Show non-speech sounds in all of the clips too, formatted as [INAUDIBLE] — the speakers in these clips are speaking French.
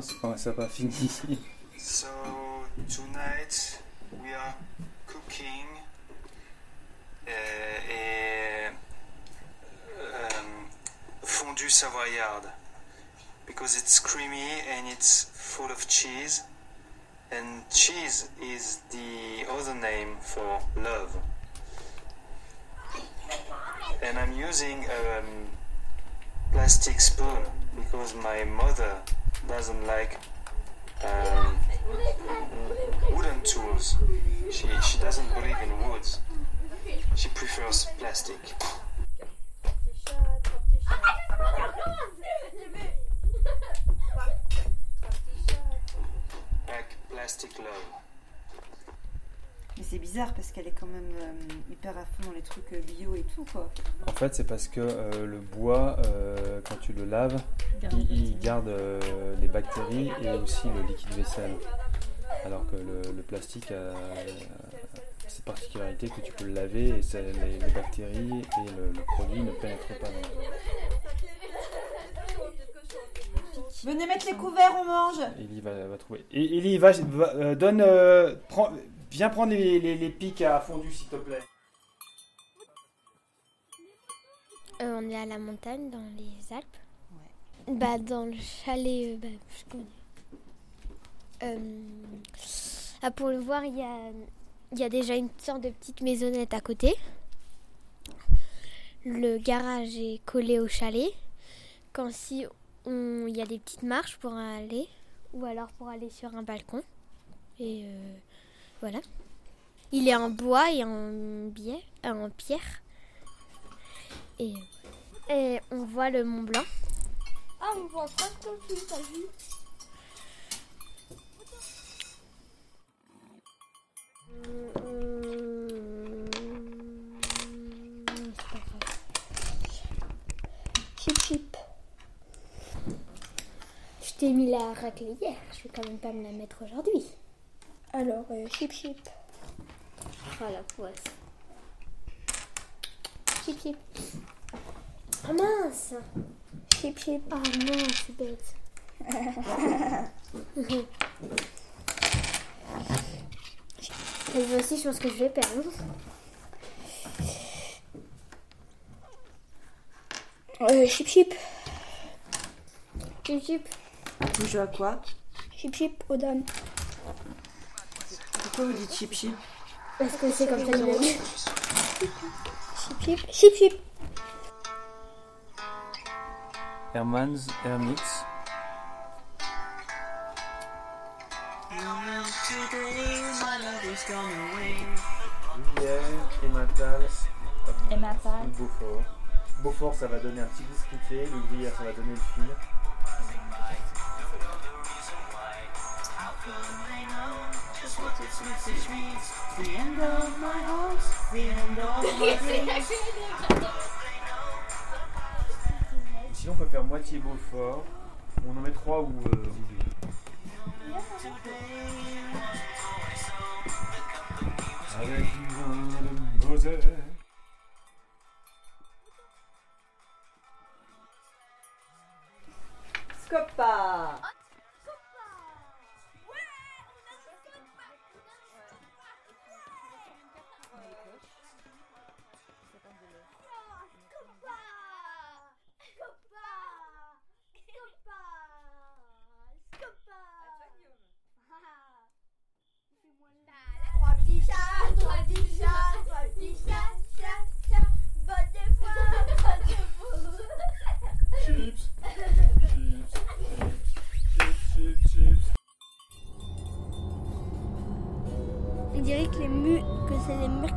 ça fini. So tonight we are cooking a um, fondue savoyarde because it's creamy and it's full of cheese, and cheese is the other name for love. And I'm using a um, plastic spoon because my mother doesn't like um, wooden tools. C'est bizarre parce qu'elle est quand même euh, hyper à fond dans les trucs euh, bio et tout quoi. En fait, c'est parce que euh, le bois, euh, quand tu le laves, il, il garde euh, les bactéries et aussi le liquide vaisselle. Alors que le, le plastique a cette particularité que tu peux le laver et ça- les, les bactéries et le, le produit ne pénètrent pas. Venez mettre les couverts, on mange Ellie va, va trouver. Et Ellie, va, va- euh, donne, euh, prends- viens prendre les, les, les pics à fondu, s'il te plaît. Euh, on est à la montagne dans les Alpes. Bah dans le chalet, euh, bah, je connais. Euh, ah, pour le voir, il y a, il y a déjà une sorte de petite maisonnette à côté. Le garage est collé au chalet. Quand si on, il y a des petites marches pour aller, ou alors pour aller sur un balcon. Et euh, voilà. Il est en bois et en, biais, euh, en pierre. Et, et on voit le Mont Blanc. Ah, on voit trop dessus, t'as vu? Chip chip. Je t'ai mis la raclée hier, je vais quand même pas me la mettre aujourd'hui. Alors, euh, chip chip. Oh la poisse. Chip chip. Ah mince Chip chip. Ah non, c'est bête. [LAUGHS] Et moi aussi, je pense que je vais perdre. Euh, chip chip. Chip chip. Vous jouez à quoi? Chip chip, Odan. Pourquoi vous dites chip chip? Parce que c'est comme ça qu'il a dit. Chip chip. Chip chip. Herman's Hermits. Gruyère, Emmental, Emmental. Beaufort. Beaufort, ça va donner un petit goût fruité. Le gruyère, ça va donner le fil. Sinon, on peut faire moitié Beaufort. On en met trois ou euh. Avec du vin de. Scopa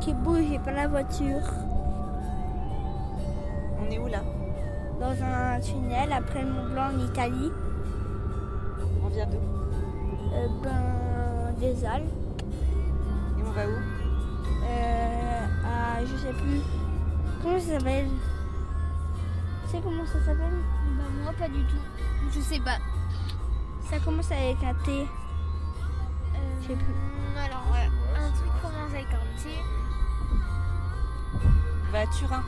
qui bougent et pas la voiture. On est où là? Dans un tunnel après le Mont Blanc en Italie. On vient d'où? Euh, ben, des Alpes. Et on va où? Euh, à, je sais plus. Comment ça s'appelle? Tu sais comment ça s'appelle? Bah moi pas du tout. Je sais pas. Ça commence avec un T. Je sais plus. Euh, Alors à Turin.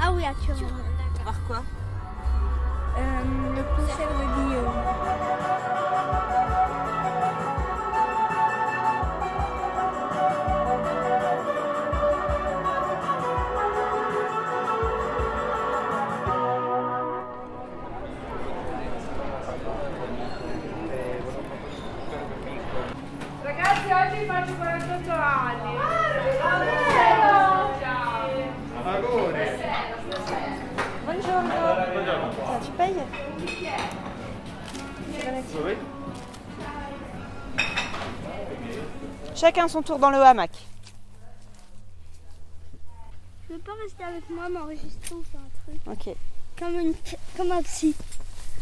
Ah oui, à Turin. Turin Voir quoi? Euh, Le concert de Guillaume. Ragazzi, oggi faccio 48 anni. Ah, Chacun son tour dans le hamac. Je veux pas rester avec moi, m'enregistrer ou faire un truc. Ok. Comme, comme un psy.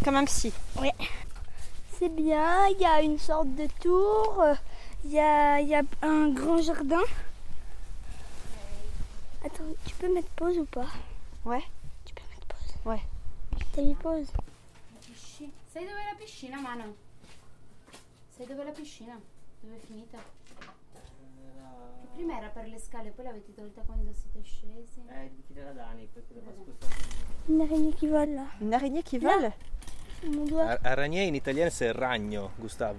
Comme un psy Oui. C'est bien, il y a une sorte de tour, il y a, y a un grand jardin. Attends, tu peux mettre pause ou pas? Ouais. Tu peux mettre pause Ouais. Pause Pisci- Sai dove è la piscina, Mano? Sai dove è la piscina? Dove è finita? Che prima era per le scale, poi l'avete tolta quando siete scesi. Eh, di tirare da anni, perché devo spostare. Une araignée qui vole là. Une araignée qui vole. Ar- Araignée en italien c'est ragno, Gustave.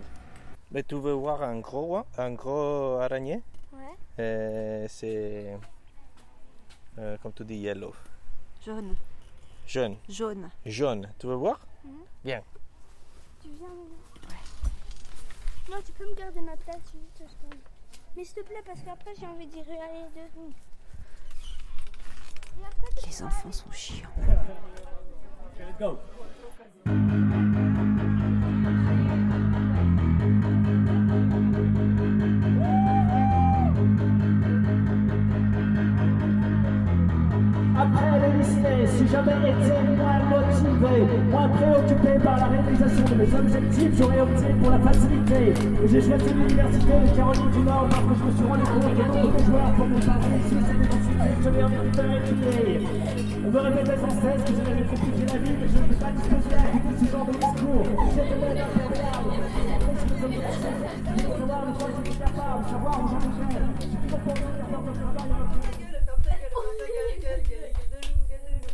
Mais tu veux voir un gros, un gros araignée Ouais. Euh, C'est euh, comme tu dis yellow, Jaune. Jaune, Jaune. jaune. Tu veux voir? Viens. Tu viens maintenant Non, tu peux me garder ma place juste. Mais s'il te plaît, parce qu'après j'ai envie d'y aller deux secondes. Et après, tu Les enfants sont chiants. [LAUGHS] Après j'avais été moins motivé, moins préoccupé par la réalisation de mes objectifs, j'aurais opté pour la facilité. J'ai choisi l'université de Caroline du Nord parce je me suis rendu compte que d'autres joueurs pour mon pari, si c'était ensuite, je envie de faire étudier. On me répétait sans cesse que je n'avais compliqué